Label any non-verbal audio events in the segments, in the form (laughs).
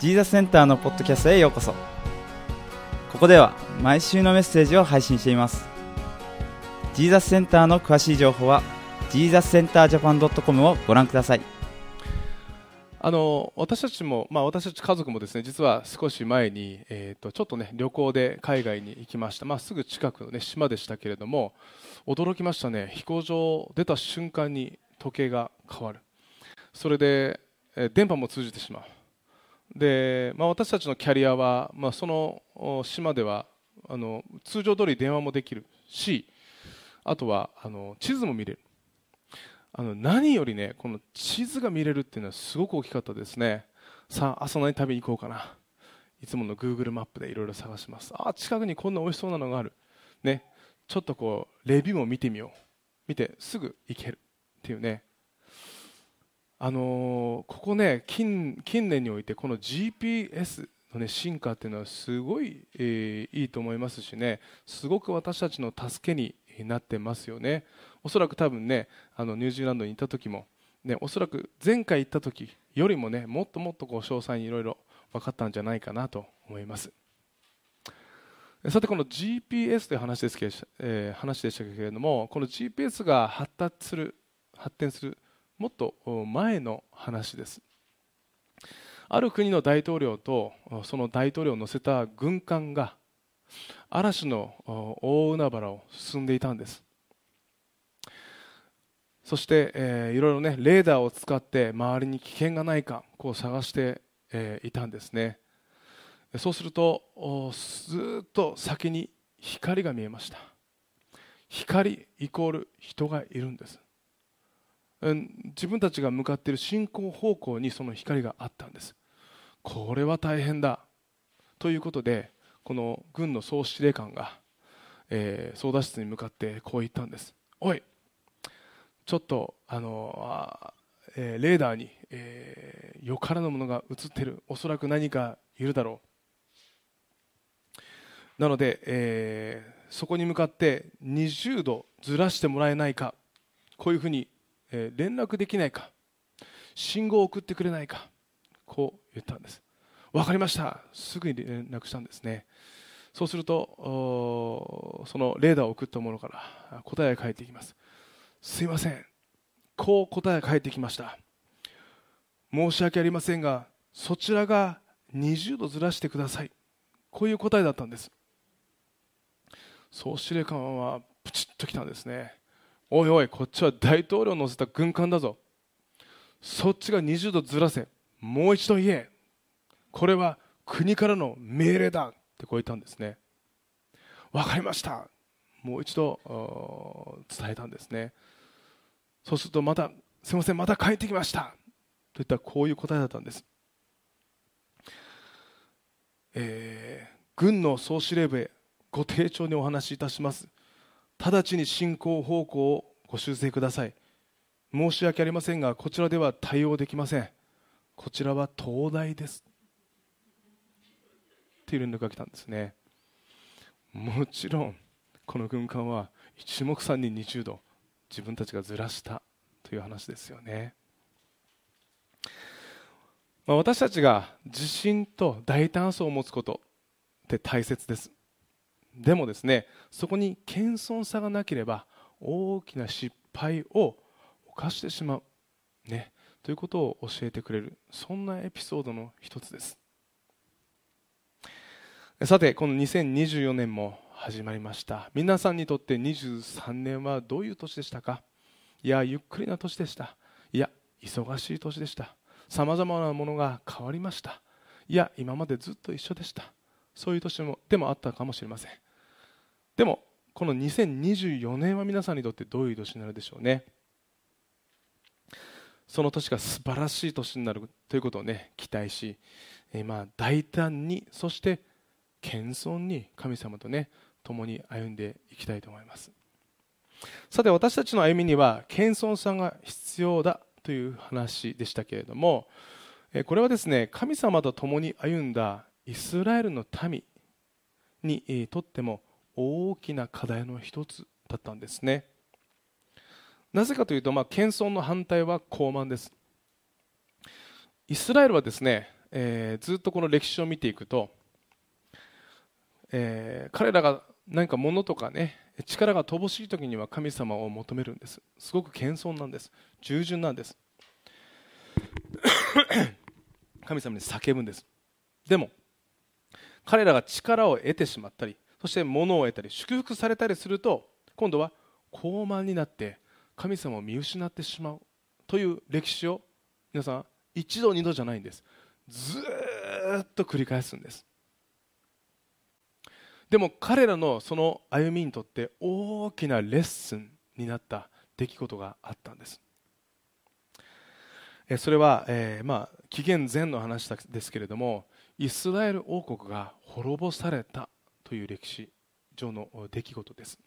ジーザスセンターのポッドキャストへようこそ。ここでは毎週のメッセージを配信しています。ジーザスセンターの詳しい情報はジーザスセンタージャパン .com をご覧ください。あの私たちも、まあ、私たち家族もですね実は少し前に、えーと、ちょっとね旅行で海外に行きました、まあ、すぐ近くの、ね、島でしたけれども驚きましたね。飛行場出た瞬間に時計が変わる。それで、え、電波も通じてしまう。で、まあ、私たちのキャリアは、まあ、その島ではあの通常通り電話もできるしあとはあの地図も見れる。あの何よりねこの地図が見れるっていうのはすごく大きかったですね。さあ朝何食べに行こうかな。いつもの Google マップでいろいろ探します。あ近くにこんな美味しそうなのがある。ね。ちょっとこうレビューも見てみよう。見てすぐ行けるっていうね。あのー、ここね近年においてこの GPS の、ね、進化っていうのはすごい、えー、いいと思いますしねすごく私たちの助けになってますよね。おそらく多分ねあのニュージーランドに行った時も、ね、おそらく前回行った時よりもねもっともっとこう詳細にいろいろ分かったんじゃないかなと思います。さてこの GPS という話ですけ、えー、話でしたけれどもこの GPS が発達する発展するもっと前の話です。ある国の大統領とその大統領を乗せた軍艦が嵐の大海原を進んでいたんです。そして、えー、いろいろねレーダーを使って周りに危険がないかこう探して、えー、いたんですね。そうするとずっと先に光が見えました。光イコール人がいるんです。自分たちが向かっている進行方向にその光があったんです。これは大変だ。ということでこの軍の総司令官が、えー、操舵室に向かってこう言ったんです。おいちょっとあのえー、レーダーに、えー、よからぬものが映ってる。おそらく何かいるだろう。なので、えー、そこに向かって20度ずらしてもらえないか。こういうふうに、え、連絡できないか。信号を送ってくれないか。こう言ったんです。分かりました。すぐに連絡したんですね。そうするとそのレーダーを送ったものから答えが返ってきます。すいません。こう答えが返ってきました。申し訳ありませんがそちらが20度ずらしてください。こういう答えだったんです。総司令官はプチッときたんですね。おいおいこっちは大統領を乗せた軍艦だぞ。そっちが20度ずらせもう一度言え。これは国からの命令だってこう言ったんですね。分かりました。もう一度伝えたんですね。そうするとまたすみませんまた帰ってきました。といったこういう答えだったんです、えー、軍の総司令部へご丁重にお話しいたします。直ちに進行方向をご修正ください。申し訳ありませんがこちらでは対応できません。こちらは東大です。っていう連絡が来たんですね。もちろんこの軍艦は一目散に20度自分たちがずらした。という話ですよね、まあ、私たちが自信と大胆さを持つことって大切です。でもですねそこに謙遜さがなければ大きな失敗を犯してしまう、ね、ということを教えてくれるそんなエピソードの一つです。さてこの2024年も始まりました。皆さんにとって23年はどういう年でしたか？いやゆっくりな年でした。いや忙しい年でした。さまざまなものが変わりました。いや今までずっと一緒でした。そういう年もでもあったかもしれません。でもこの2024年は皆さんにとってどういう年になるでしょうね。その年が素晴らしい年になるということをね期待し、え、まあ大胆にそして謙遜に神様とね共に歩んでいきたいと思います。さて私たちの歩みには謙遜さが必要だという話でしたけれどもこれはですね神様と共に歩んだイスラエルの民にとっても大きな課題の一つだったんですね。なぜかというと、まあ、謙遜の反対は傲慢です。イスラエルはですねえーずっとこの歴史を見ていくと、えー彼らが何か物とかね力が乏しい時には神様を求めるんです。すごく謙遜なんです。従順なんです。(coughs) 神様に叫ぶんです。でも彼らが力を得てしまったりそして物を得たり祝福されたりすると今度は高慢になって神様を見失ってしまうという歴史を皆さん一度二度じゃないんです。ずっと繰り返すんです。でも彼らのその歩みにとって大きなレッスンになった出来事があったんです。それは、えーまあ、紀元前の話ですけれどもイスラエル王国が滅ぼされたという歴史上の出来事です。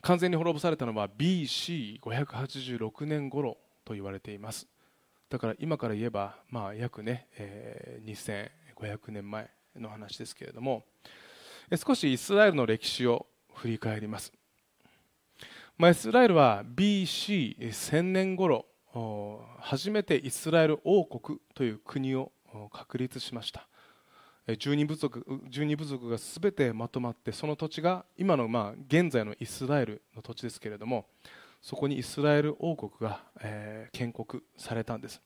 完全に滅ぼされたのは BC586 年頃と言われています。だから今から言えば、まあ、約ね、えー2500年前の話ですけれども少しイスラエルの歴史を振り返ります、まあ、イスラエルは BC1000 年頃初めてイスラエル王国という国を確立しました。え12部族12部族が全てまとまってその土地が今のまあ現在のイスラエルの土地ですけれどもそこにイスラエル王国が、えー建国されたんです。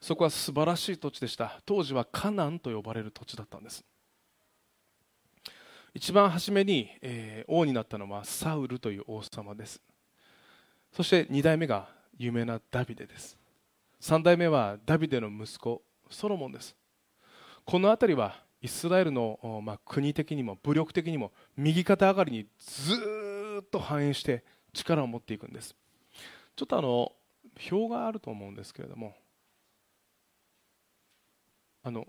そこは素晴らしい土地でした。当時はカナンと呼ばれる土地だったんです。一番初めに、えー王になったのはサウルという王様です。そして2代目が有名なダビデです。3代目はダビデの息子ソロモンです。この辺りはイスラエルの、まあ、国的にも武力的にも右肩上がりにずっと繁栄して力を持っていくんです。ちょっとあの表があると思うんですけれどもあの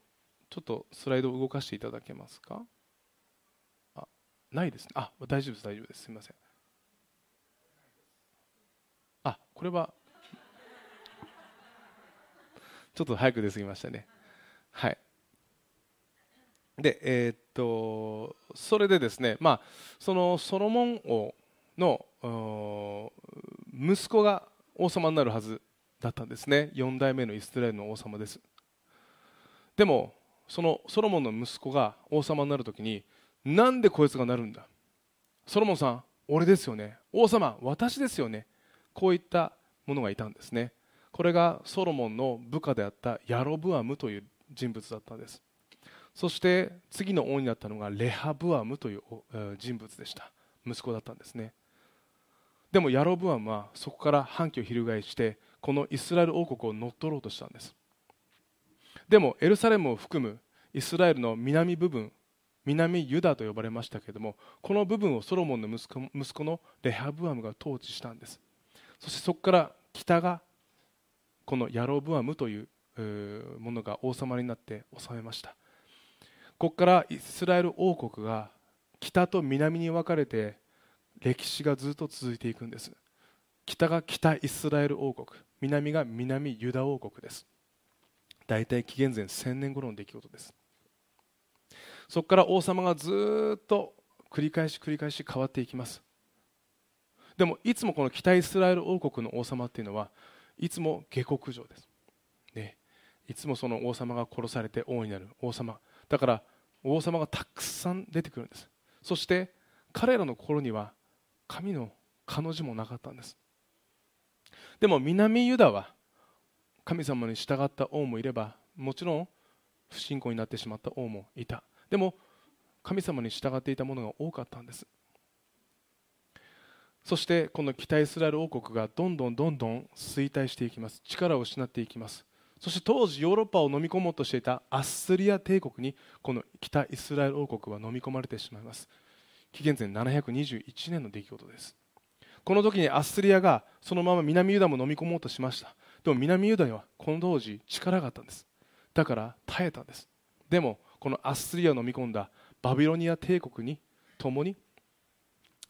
ちょっとスライドを動かしていただけますか？あないですね。あ大丈夫です大丈夫です。すみません。あこれはちょっと早く出過ぎましたね。はい。でえーっとそれでですねまあそのソロモン王の息子が王様になるはずだったんですね。4代目のイスラエルの王様です。でもそのソロモンの息子が王様になるときになんでこいつがなるんだ？ソロモンさん俺ですよね。王様私ですよね。こういったものがいたんですね。これがソロモンの部下であったヤロブアムという人物だったんです。そして次の王になったのがレハブアムという人物でした。息子だったんですね。でもヤロブアムはそこから反旗を翻してこのイスラエル王国を乗っ取ろうとしたんです。でもエルサレムを含むイスラエルの南部分南ユダと呼ばれましたけれどもこの部分をソロモンの息子のレハブアムが統治したんです。そしてそこから北がこのヤロブアムというものが王様になって治めました。ここからイスラエル王国が北と南に分かれて歴史がずっと続いていくんです。北が北イスラエル王国南が南ユダ王国です。大体紀元前1000年頃の出来事です。そこから王様がずっと繰り返し繰り返し変わっていきます。でもいつもこの北イスラエル王国の王様っていうのはいつも下克上です、ね、いつもその王様が殺されて王になる。王様。だから王様がたくさん出てくるんです。そして彼らの心には神の彼女もなかったんです。でも南ユダは神様に従った王もいればもちろん不信仰になってしまった王もいた。でも神様に従っていたものが多かったんです。そしてこの北イスラエル王国がどんどんどんどん衰退していきます。力を失っていきます。そして当時ヨーロッパを飲み込もうとしていたアッスリア帝国にこの北イスラエル王国は飲み込まれてしまいます。紀元前721年の出来事です。この時にアッスリアがそのまま南ユダも飲み込もうとしました。でも南ユダにはこの当時力があったんです。だから耐えたんです。でもこのアッスリアを飲み込んだバビロニア帝国に共に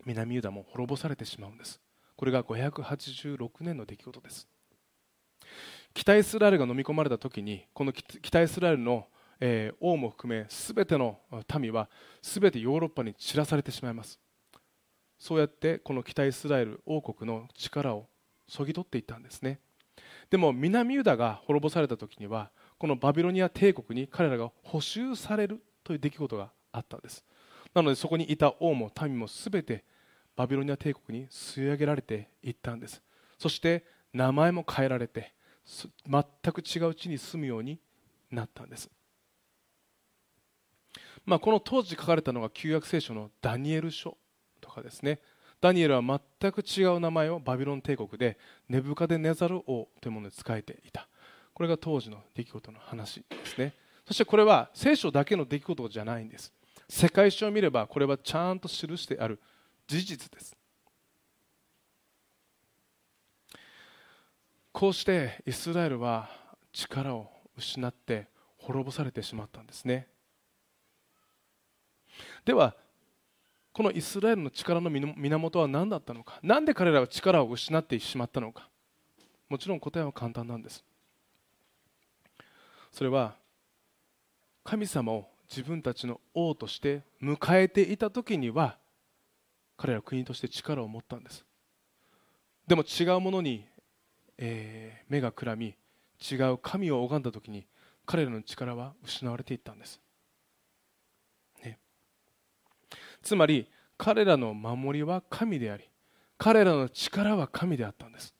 南ユダも滅ぼされてしまうんです。これが586年の出来事です。北イスラエルが飲み込まれた時にこの北イスラエルの、王も含め全ての民は全てヨーロッパに散らされてしまいます。そうやってこの北イスラエル王国の力をそぎ取っていったんですね。でも南ユダが滅ぼされた時にはこのバビロニア帝国に彼らが補修されるという出来事があったんです。なのでそこにいた王も民も全てバビロニア帝国に吸い上げられていったんです。そして名前も変えられて全く違う地に住むようになったんです、まあ、この当時書かれたのが旧約聖書のダニエル書とかですね。ダニエルは全く違う名前をバビロン帝国でネブカデネザル王というもので仕えていた。これが当時の出来事の話ですね。そしてこれは聖書だけの出来事じゃないんです。世界史を見ればこれはちゃんと記してある。事実です。こうしてイスラエルは力を失って滅ぼされてしまったんですね。ではこのイスラエルの力の源は何だったのか。何で彼らは力を失ってしまったのか。もちろん答えは簡単なんです。それは神様を自分たちの王として迎えていた時には彼らは国として力を持ったんです。でも違うものに、えー、目がくらみ違う神を拝んだ時に彼らの力は失われていったんです、ね、つまり彼らの守りは神であり彼らの力は神であったんです。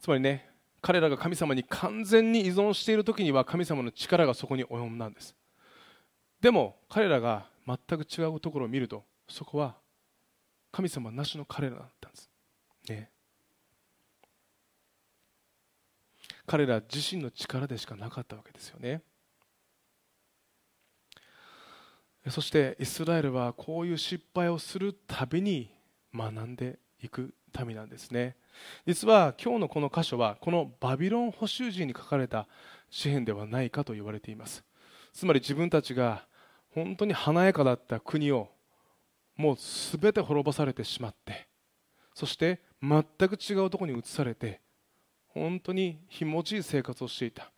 つまりね彼らが神様に完全に依存している時には神様の力がそこに及んだんです。でも彼らが全く違うところを見るとそこは神様なしの彼らだったんです、ね、彼ら自身の力でしかなかったわけですよね。そしてイスラエルはこういう失敗をするたびに学んでいく民なんですね。実は今日のこの箇所はこのバビロン捕囚時に書かれた詩篇ではないかと言われています。つまり自分たちが本当に華やかだった国をもう全て滅ぼされてしまってそして全く違うところに移されて本当に気持ちいい生活をしていた。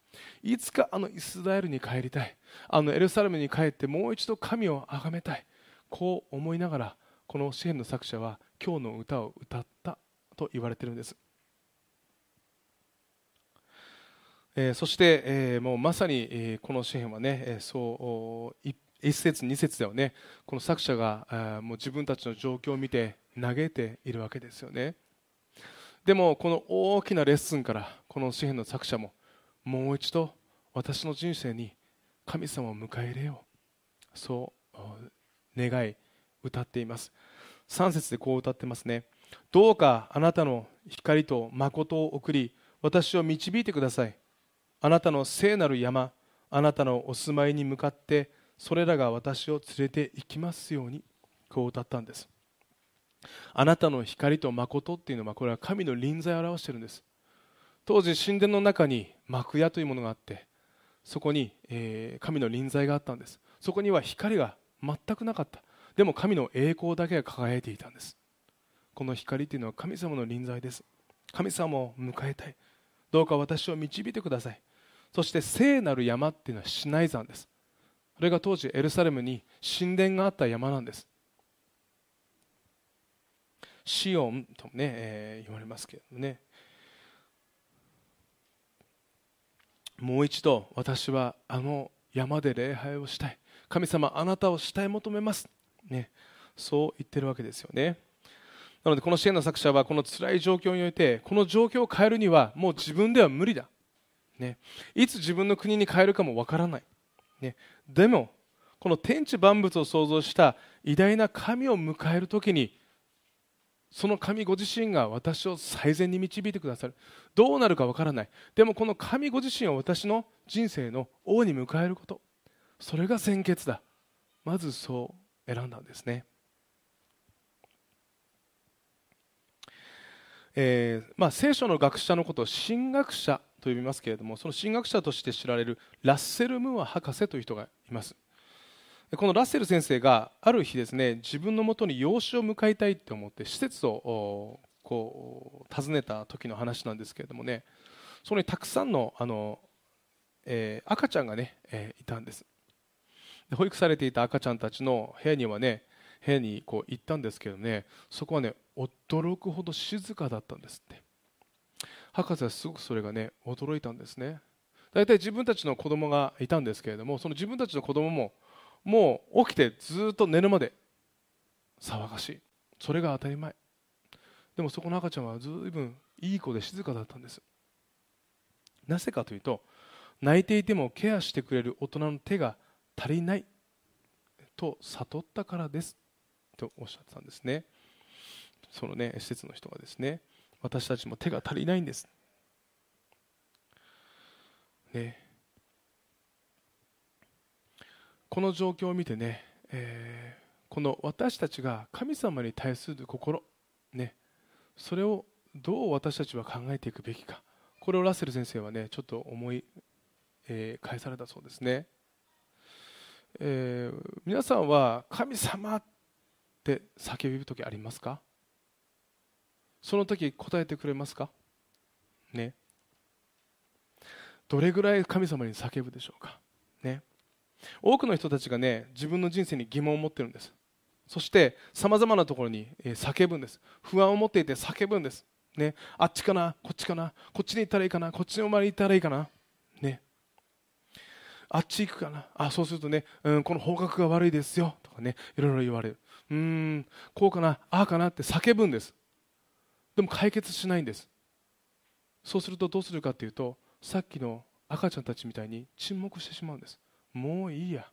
いつかあのイスラエルに帰りたい。あのエルサレムに帰ってもう一度神を崇めたい。こう思いながらこの詩篇の作者は今日の歌を歌ったと言われているんです、えー、そして、えー、もうまさに、えー、この詩篇はね、え、そう一節二節ではねこの作者がもう自分たちの状況を見て嘆いているわけですよね。でもこの大きなレッスンからこの詩篇の作者ももう一度私の人生に神様を迎え入れようそう願い歌っています。3節でこう歌ってますね。どうかあなたの光と誠を送り私を導いてください。あなたの聖なる山あなたのお住まいに向かってそれらが私を連れて行きますようにこう歌ったんです。あなたの光と誠っていうのはこれは神の臨在を表しているんです。当時神殿の中に幕屋というものがあってそこに、えー、神の臨在があったんです。そこには光が全くなかった。でも神の栄光だけが輝いていたんです。この光というのは神様の臨在です。神様を迎えたい。どうか私を導いてください。そして聖なる山っていうのはシナイ山です。これが当時エルサレムに神殿があった山なんです。シオンとね、えー、言われますけどね。もう一度私はあの山で礼拝をしたい。神様あなたを慕い求めます、ね、そう言ってるわけですよね。なのでこの支援の作者はこの辛い状況においてこの状況を変えるにはもう自分では無理だ、ね、いつ自分の国に変えるかもわからない、ね、でもこの天地万物を創造した偉大な神を迎える時にその神ご自身が私を最善に導いてくださる。どうなるかわからない。でもこの神ご自身を私の人生の王に迎えること。それが先決だ。まずそう選んだんですね。えーまあ、聖書の学者のことを神学者と呼びますけれどもその神学者として知られるラッセル・ムーア博士という人がいます。このラッセル先生がある日ですね自分のもとに養子を迎えたいと思って施設をこう訪ねた時の話なんですけれどもねそこにたくさんのあの、えー、赤ちゃんがね、えー、いたんです。保育されていた赤ちゃんたちの部屋にはね部屋にこう行ったんですけどねそこはね驚くほど静かだったんですって。博士はすごくそれがね驚いたんですね。大体自分たちの子供がいたんですけれどもその自分たちの子供ももう起きてずっと寝るまで騒がしい。それが当たり前。でもそこの赤ちゃんはずいぶんいい子で静かだったんです。なぜかというと泣いていてもケアしてくれる大人の手が足りないと悟ったからです。とおっしゃってたんですね。そのね施設の人がですね私たちも手が足りないんです。ね。この状況を見てね、えー、この私たちが神様に対する心ね。それをどう私たちは考えていくべきか。これをラッセル先生はねちょっと思い、えー、返されたそうですね、えー、皆さんは神様って叫ぶ時ありますか？その時答えてくれますか？ね。どれぐらい神様に叫ぶでしょうか？ね。多くの人たちがね自分の人生に疑問を持ってるんです。そしてさまざまなところに叫ぶんです。不安を持っていて叫ぶんです。ね、あっちかな、こっちかな、こっちに行ったらいいかな、こっちの周りに行ったらいいかな、あっち行くかな、あそうするとね、うん、この方角が悪いですよ。とかね、いろいろ言われる、うーん、こうかな、ああかなって叫ぶんです、でも解決しないんです、そうするとどうするかというと、さっきの赤ちゃんたちみたいに沈黙してしまうんです、もういいや、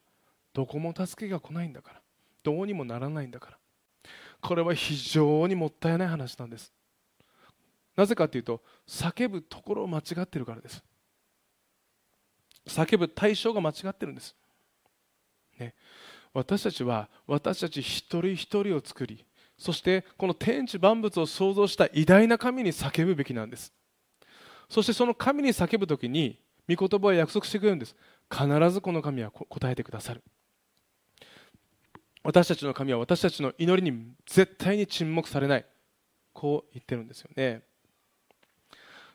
どこも助けが来ないんだから、どうにもならないんだから、これは非常にもったいない話なんです。なぜかというと叫ぶところを間違ってるからです。叫ぶ対象が間違ってるんです、ね、私たちは私たち一人一人を作りそしてこの天地万物を創造した偉大な神に叫ぶべきなんです。そしてその神に叫ぶ時に御言葉は約束してくれるんです。必ずこの神は答えてくださる。私たちの神は私たちの祈りに絶対に沈黙されない。こう言ってるんですよね。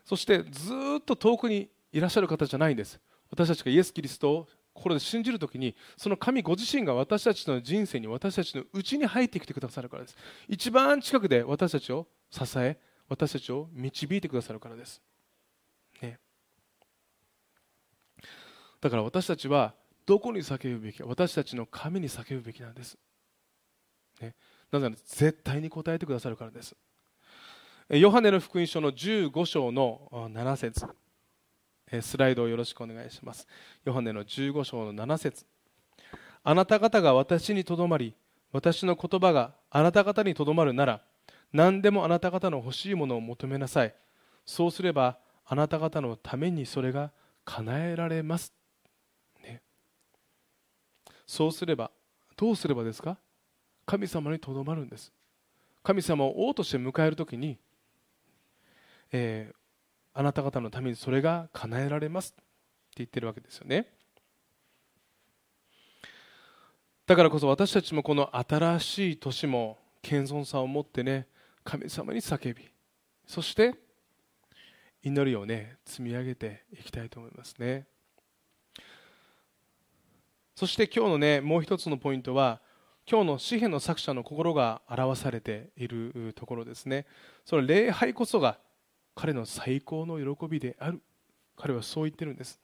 そしてずっと遠くにいらっしゃる方じゃないんです。私たちがイエス・キリストを心で信じるときにその神ご自身が私たちの人生に私たちのうちに入ってきてくださるからです。一番近くで私たちを支え私たちを導いてくださるからです、ね、だから私たちはどこに叫ぶべきか私たちの神に叫ぶべきなんです、ね、なぜなら絶対に答えてくださるからです。ヨハネの福音書の15章の7節。スライドをよろしくお願いします。ヨハネの15章の7節。あなた方が私にとどまり私の言葉があなた方にとどまるなら何でもあなた方の欲しいものを求めなさい。そうすればあなた方のためにそれが叶えられます、ね、そうすればどうすればですか？神様にとどまるんです。神様を王として迎えるときにえー、あなた方のためにそれが叶えられます。って言ってるわけですよね。だからこそ私たちもこの新しい年も謙遜さを持ってね神様に叫びそして祈りをね積み上げていきたいと思いますね。そして今日のねもう一つのポイントは今日の詩篇の作者の心が表されているところですね。その礼拝こそが彼の最高の喜びである。彼はそう言ってるんです。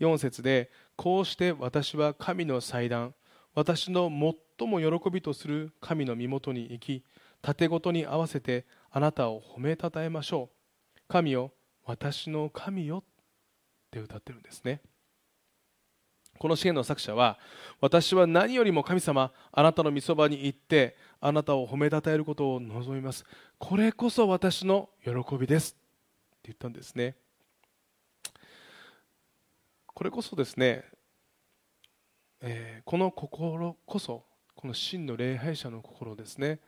4節でこうして私は神の祭壇私の最も喜びとする神の身元に行き盾ごとに合わせてあなたを褒めたたえましょう。神よ私の神よって歌ってるんですね。この詩篇の作者は私は何よりも神様あなたの御そばに行ってあなたを褒めたたえることを望みます。これこそ私の喜びです。って言ったんですね。これこそですね、えー、この心こそこの真の礼拝者の心ですね。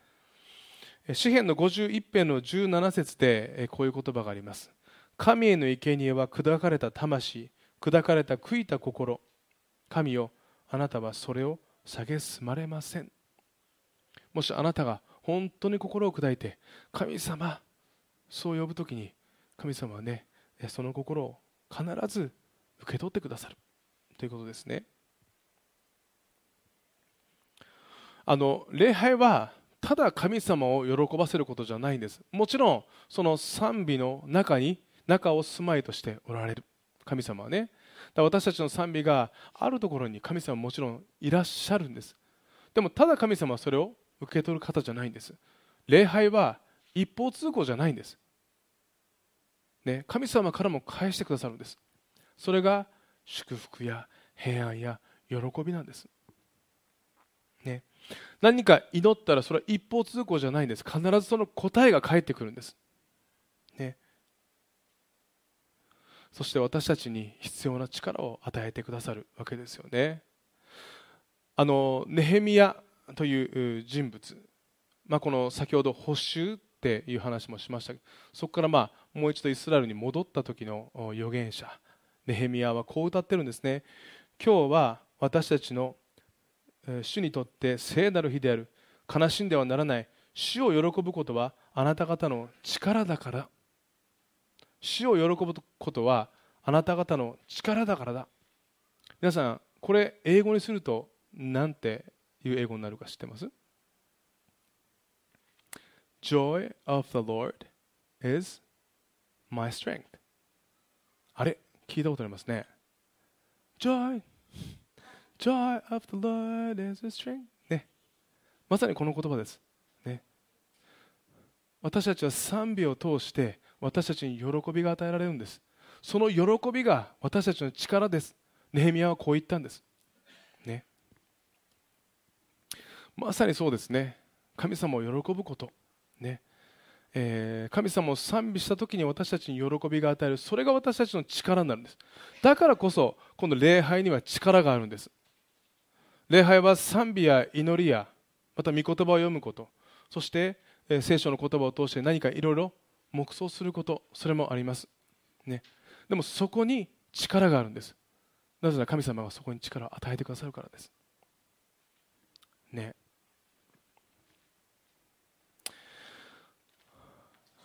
詩篇の51編の17節でこういう言葉があります。神への生贄は砕かれた魂砕かれた悔いた心。神よあなたはそれを蔑まれません。もしあなたが本当に心を砕いて神様そう呼ぶときに神様はねその心を必ず受け取ってくださる。ということですね。あの礼拝はただ神様を喜ばせることじゃないんです。もちろんその賛美の中に中を住まいとしておられる。神様はね。私たちの賛美があるところに神様はもちろんいらっしゃるんです。でもただ神様はそれを受け取る方じゃないんです。礼拝は一方通行じゃないんです、ね、神様からも返してくださるんです。それが祝福や平安や喜びなんです。ね何か祈ったらそれは一方通行じゃないんです。必ずその答えが返ってくるんです。ね。そして私たちに必要な力を与えてくださるわけですよね。あのネヘミヤという人物、まあ、この先ほど補修っていう話もしましたそこからまあもう一度イスラエルに戻った時の預言者。ネヘミヤはこう歌ってるんですね。今日は私たちの主にとって聖なる日である。悲しんではならない。主を喜ぶことはあなた方の力だから。主を喜ぶことはあなた方の力だからだ。皆さんこれ英語にすると何ていう英語になるか知ってます？Joy of the Lord is my strength. あれ？聞いたことありますね。Joy Joy of the Lord is a strength. ね。まさにこの言葉です。ね。私たちは賛美を通して私たちに喜びが与えられるんです。その喜びが私たちの力です。ネヘミヤはこう言ったんですねまさにそうですね。神様を喜ぶこと。ね。えー、神様を賛美した時に私たちに喜びが与える。それが私たちの力になるんです。だからこそこの礼拝には力があるんです。礼拝は賛美や祈りやまた御言葉を読むこと。そして、えー、聖書の言葉を通して何かいろいろ黙想すること。それもあります、ね、でもそこに力があるんです。なぜなら神様がそこに力を与えてくださるからです。ね。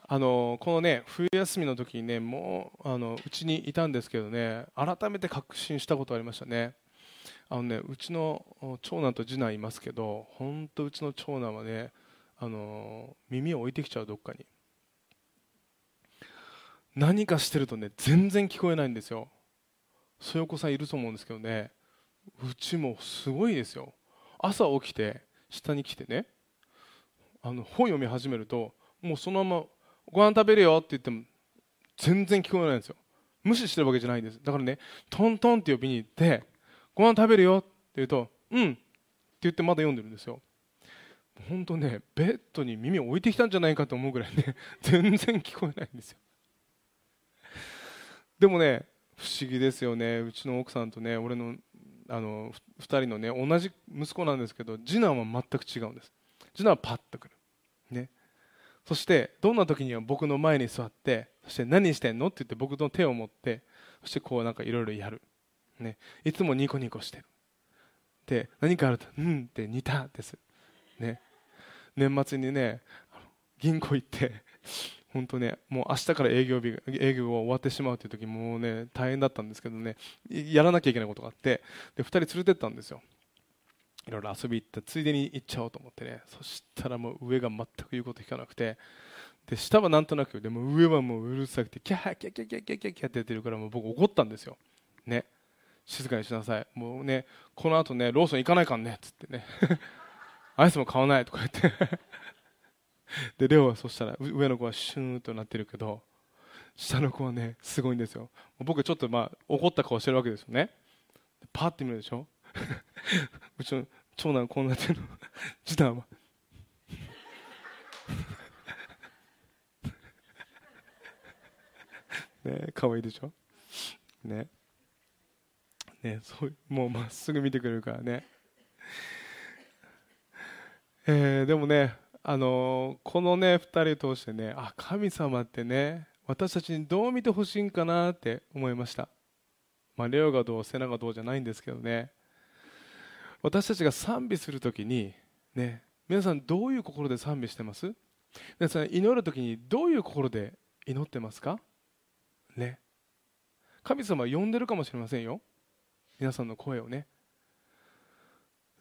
あのこのね冬休みの時にねもうあのうちにいたんですけどね改めて確信したことありましたね。あのねうちの長男と次男いますけど本当うちの長男はねあの耳を置いてきちゃうどっかに。何かしてるとね全然聞こえないんですよ。そういうお子さんいると思うんですけどねうちもすごいですよ。朝起きて下に来てねあの本読み始めるともうそのままご飯食べるよって言っても全然聞こえないんですよ。無視してるわけじゃないんです。だからねトントンって呼びに行ってご飯食べるよって言うとうん。って言ってまだ読んでるんですよ。本当ねベッドに耳を置いてきたんじゃないかと思うぐらいね (laughs) 全然聞こえないんですよ。でもね不思議ですよね。うちの奥さんとね俺のあの2人のね同じ息子なんですけど次男は全く違うんです。次男はパッとくる。ね。そしてどんな時には僕の前に座ってそして何してんの？って言って僕の手を持ってそしてこうなんかいろいろやる、ね、いつもニコニコしてる。で何かあると「うん」って似たです。ね。年末にね銀行行って本当ねもう明日から営業日営業が終わってしまうという時もうね大変だったんですけどねやらなきゃいけないことがあってで2人連れてったんですよ。いろいろ遊び行ってついでに行っちゃおうと思ってね。そしたらもう上が全く言うこと聞かなくて。で下はなんとなくでも上はもううるさくてキャーキャーキャーキャーキャーキャーキャーってやってるからもう僕怒ったんですよ。ね。静かにしなさい。もうねこの後ねローソン行かないかんねっつってね。(laughs) アイスも買わないとか言って。でレオはそしたら上の子はシューンとなってるけど下の子はねすごいんですよ。僕ちょっとまあ怒った顔してるわけですよね。パッて見るでしょ。(laughs) うちの長男こうなっての。(laughs) 次男は。(laughs) ね可愛いでしょ？ね。ねそうもうまっすぐ見てくれるからね。えー、でもねあのこのね2人通してねあ神様ってね私たちにどう見てほしいんかなって思いました、まあ、レオがどうセナがどうじゃないんですけどね。私たちが賛美するときに、ね、皆さんどういう心で賛美してます？皆さん祈るときにどういう心で祈ってますか？ね。神様は呼んでるかもしれませんよ。皆さんの声をね。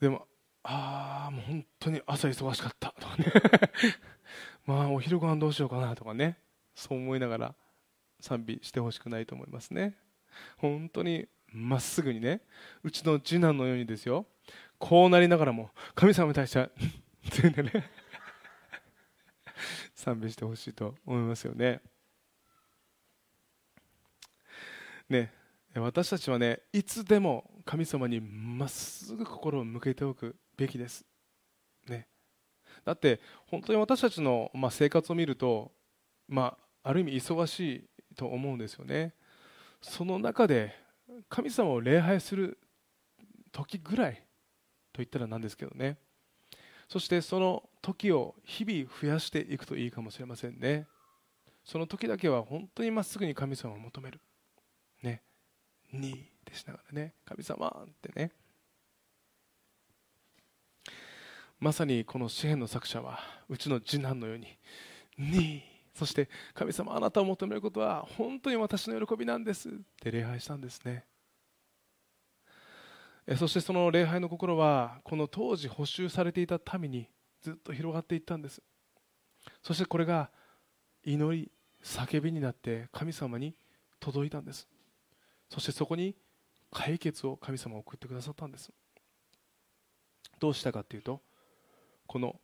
でもああもう本当に朝忙しかった。とかね。(laughs) まあお昼ご飯どうしようかなとかね。そう思いながら賛美してほしくないと思いますね。本当にまっすぐにね。うちの次男のようにですよ。こうなりながらも神様に対しては (laughs) っていうんでね。(laughs) 賛美してほしいと思いますよね。ね。私たちはねいつでも神様にまっすぐ心を向けておくべきです、ね、だって本当に私たちの、まあ、生活を見ると、まあ、ある意味忙しいと思うんですよね。その中で神様を礼拝する時ぐらいと言ったらなんですけどね。そしてその時を日々増やしていくといいかもしれませんね。その時だけは本当にまっすぐに神様を求める。ね。にってしながらね。神様ってね。まさにこの詩篇の作者はうちの次男のようににそして神様あなたを求めることは本当に私の喜びなんですって礼拝したんですね。そしてその礼拝の心はこの当時補修されていた民にずっと広がっていったんです。そしてこれが祈り叫びになって神様に届いたんです。そしてそこに解決を神様は送ってくださったんです。どうしたかというとこの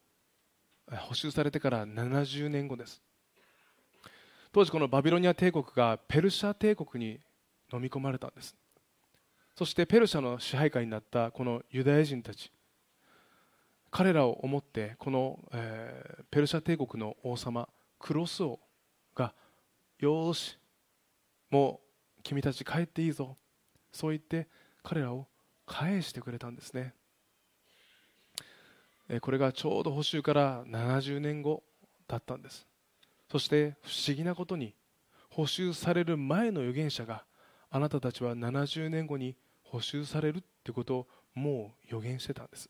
補修されてから70年後です。当時このバビロニア帝国がペルシャ帝国に飲み込まれたんです。そしてペルシャの支配下になったこのユダヤ人たち。彼らを思ってこの、えー、ペルシャ帝国の王様クロス王がよしもう君たち帰っていいぞ。そう言って彼らを返してくれたんですね。これがちょうど補修から70年後だったんです。そして不思議なことに補修される前の預言者があなたたちは70年後に補修されるってことをもう予言してたんです。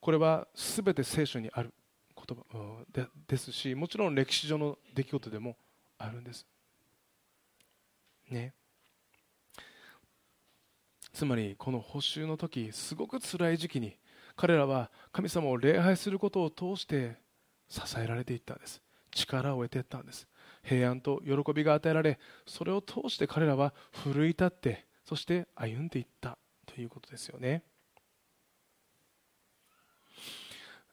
これは全て聖書にある言葉でですしもちろん歴史上の出来事でもあるんです。ね。つまりこの補修の時すごく辛い時期に彼らは神様を礼拝することを通して支えられていったんです。力を得ていったんです。平安と喜びが与えられそれを通して彼らは奮い立ってそして歩んでいったということですよね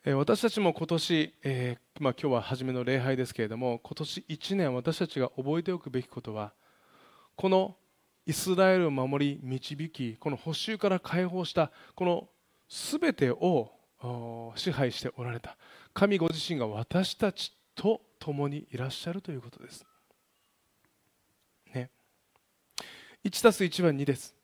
私たちも今年、えー、まあ、今日は初めの礼拝ですけれども今年1年私たちが覚えておくべきことはこのイスラエルを守り導きこの補修から解放したこの全てを支配しておられた神ご自身が私たちと共にいらっしゃるということです。ね、1たす1は2です。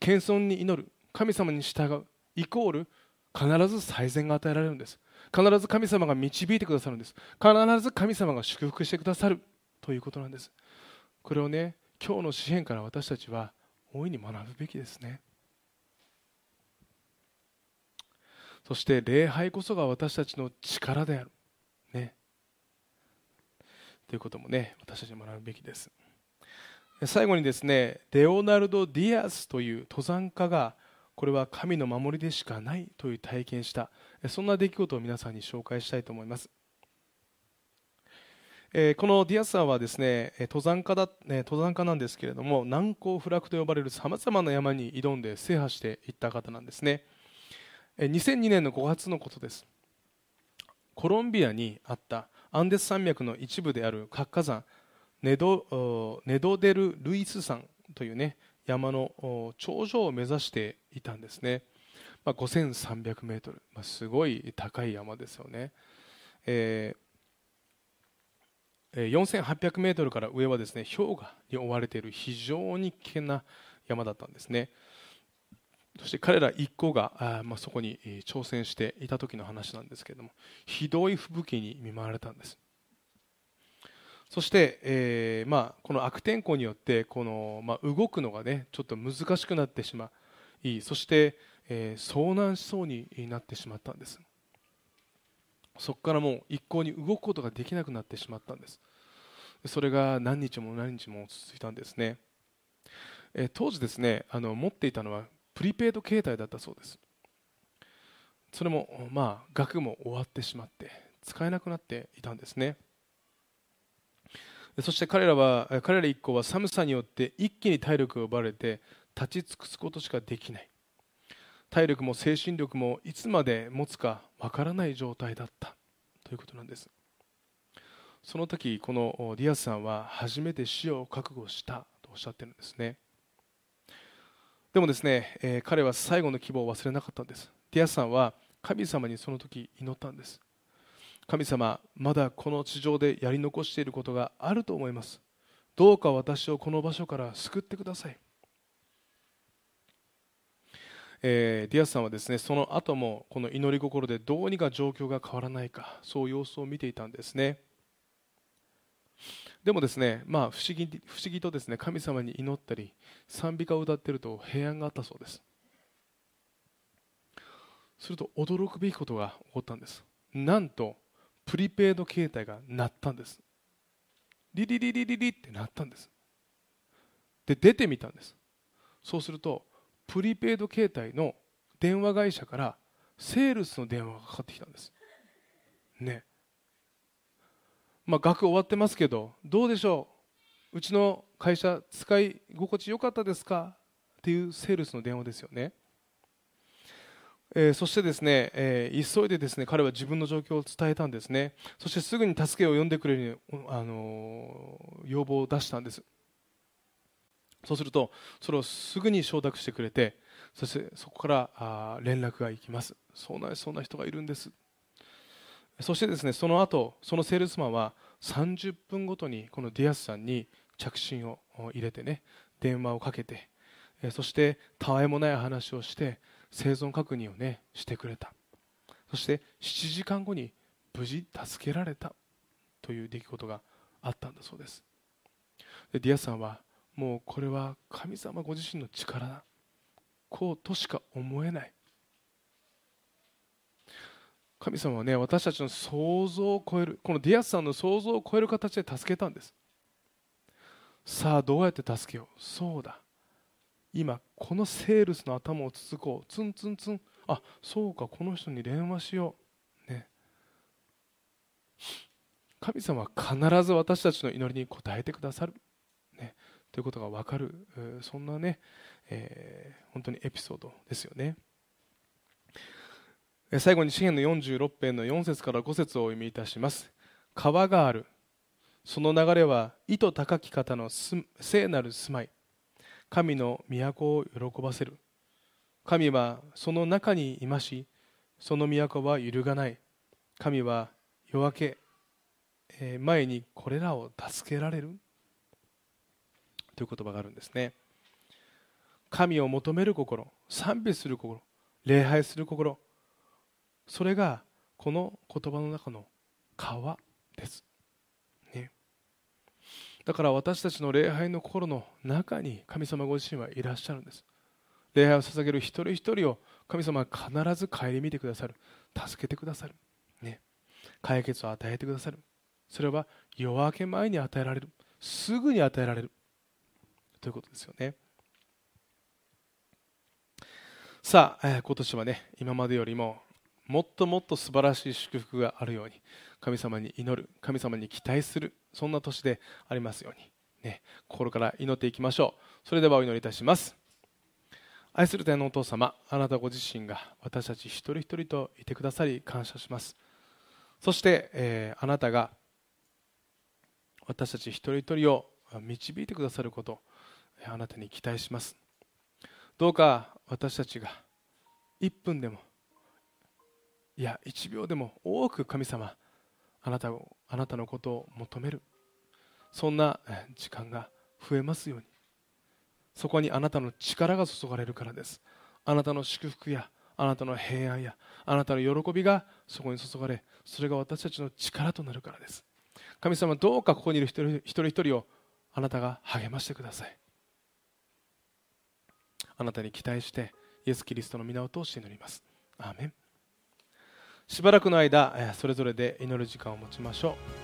謙遜に祈る神様に従うイコール必ず最善が与えられるんです必ず神様が導いてくださるんです必ず神様が祝福してくださるということなんですこれをね今日の詩篇から私たちは大いに学ぶべきですねそして礼拝こそが私たちの力である。ね。ということもね、私たちに学ぶべきです。最後にですね、レオナルド・ディアスという登山家が、これは神の守りでしかないという体験した、そんな出来事を皆さんに紹介したいと思います。このディアスさんはですね登山家だ、登山家なんですけれども難攻不落と呼ばれるさまざまな山に挑んで制覇していった方なんですね2002年の5月のことですコロンビアにあったアンデス山脈の一部である活火山ネドネドデル・ルイス山という、ね、山の頂上を目指していたんですね、まあ、5300メートル、まあ、すごい高い山ですよね、えー、4800メートルから上はですね氷河に覆われている非常に危険な山だったんですね。そして彼ら一行があ、まあ、そこに挑戦していた時の話なんですけれどもひどい吹雪に見舞われたんです。そして、えーまあ、この悪天候によってこの、まあ、動くのが、ね、ちょっと難しくなってしまいそして、えー、遭難しそうになってしまったんです。そこからもう一向に動くことができなくなってしまったんです。それが何日も何日も続いたんですね、えー、当時ですねあの持っていたのはプリペイド携帯だったそうです。それもまあ額も終わってしまって使えなくなっていたんですね。そして彼らは彼ら一行は寒さによって一気に体力を奪われて立ち尽くすことしかできない。体力も精神力もいつまで持つかわからない状態だった。ということなんです。その時このディアスさんは初めて死を覚悟した。とおっしゃってるんですね。でもですね、え、彼は最後の希望を忘れなかったんです。ディアスさんは神様にその時祈ったんです。神様まだこの地上でやり残していることがあると思います。どうか私をこの場所から救ってください、えー、ディアスさんはですねその後もこの祈り心でどうにか状況が変わらないかそう様子を見ていたんですね。でもですね、まあ、不思議不思議とですね神様に祈ったり賛美歌を歌っていると平安があったそうです。すると驚くべきことが起こったんです。なんとプリペイド携帯が鳴ったんです。リリリリリリって鳴ったんです。で出てみたんです。そうするとプリペイド携帯の電話会社からセールスの電話がかかってきたんです。ね。まあ額終わってますけどどうでしょう？うちの会社使い心地よかったですか？っていうセールスの電話ですよね。えー、そしてですね、えー、急いでですね彼は自分の状況を伝えたんですね。そしてすぐに助けを呼んでくれる、あのー、要望を出したんです。そうするとそれをすぐに承諾してくれてそしてそこからあ連絡がいきます。そうなそんな人がいるんです。そしてですねその後そのセールスマンは30分ごとにこのディアスさんに着信を入れてね電話をかけてそしてたわいもない話をして生存確認をねしてくれた。そして7時間後に無事助けられた。という出来事があったんだそうです。でディアスさんはもうこれは神様ご自身の力だ。こうとしか思えない。神様はね私たちの想像を超えるこのディアスさんの想像を超える形で助けたんです。さあどうやって助けよう？そうだ。今このセールスの頭をつつこうツンツンツン。あそうかこの人に電話しよう。ね。神様は必ず私たちの祈りに応えてくださる、ね、ということが分かる。そんなね、えー、本当にエピソードですよね。最後に詩篇の46編の4節から5節をお読みいたします。川がある。その流れは意図高き方の聖なる住まい。神の都を喜ばせる。神はその中にいましその都は揺るがない。神は夜明け前にこれらを助けられる。という言葉があるんですね。神を求める心賛美する心礼拝する心。それがこの言葉の中の川です。だから私たちの礼拝の心の中に神様ご自身はいらっしゃるんです。礼拝を捧げる一人一人を神様は必ず顧みてくださる。助けてくださる、ね、解決を与えてくださる。それは夜明け前に与えられる。すぐに与えられる。ということですよね。さあ、えー、今年はね今までよりももっともっと素晴らしい祝福があるように神様に祈る神様に期待するそんな年でありますように、ね、心から祈っていきましょう。それではお祈りいたします。愛する天のお父様あなたご自身が私たち一人一人といてくださり感謝します。そして、えー、あなたが私たち一人一人を導いてくださることあなたに期待します。どうか私たちが1分でもいや1秒でも多く神様あなたをあなたのことを求める。そんな時間が増えますように。そこにあなたの力が注がれるからです。あなたの祝福やあなたの平安やあなたの喜びがそこに注がれそれが私たちの力となるからです。神様どうかここにいる一人一人をあなたが励ましてください。あなたに期待してイエス・キリストの皆を通して祈ります。アーメン。しばらくの間それぞれで祈る時間を持ちましょう。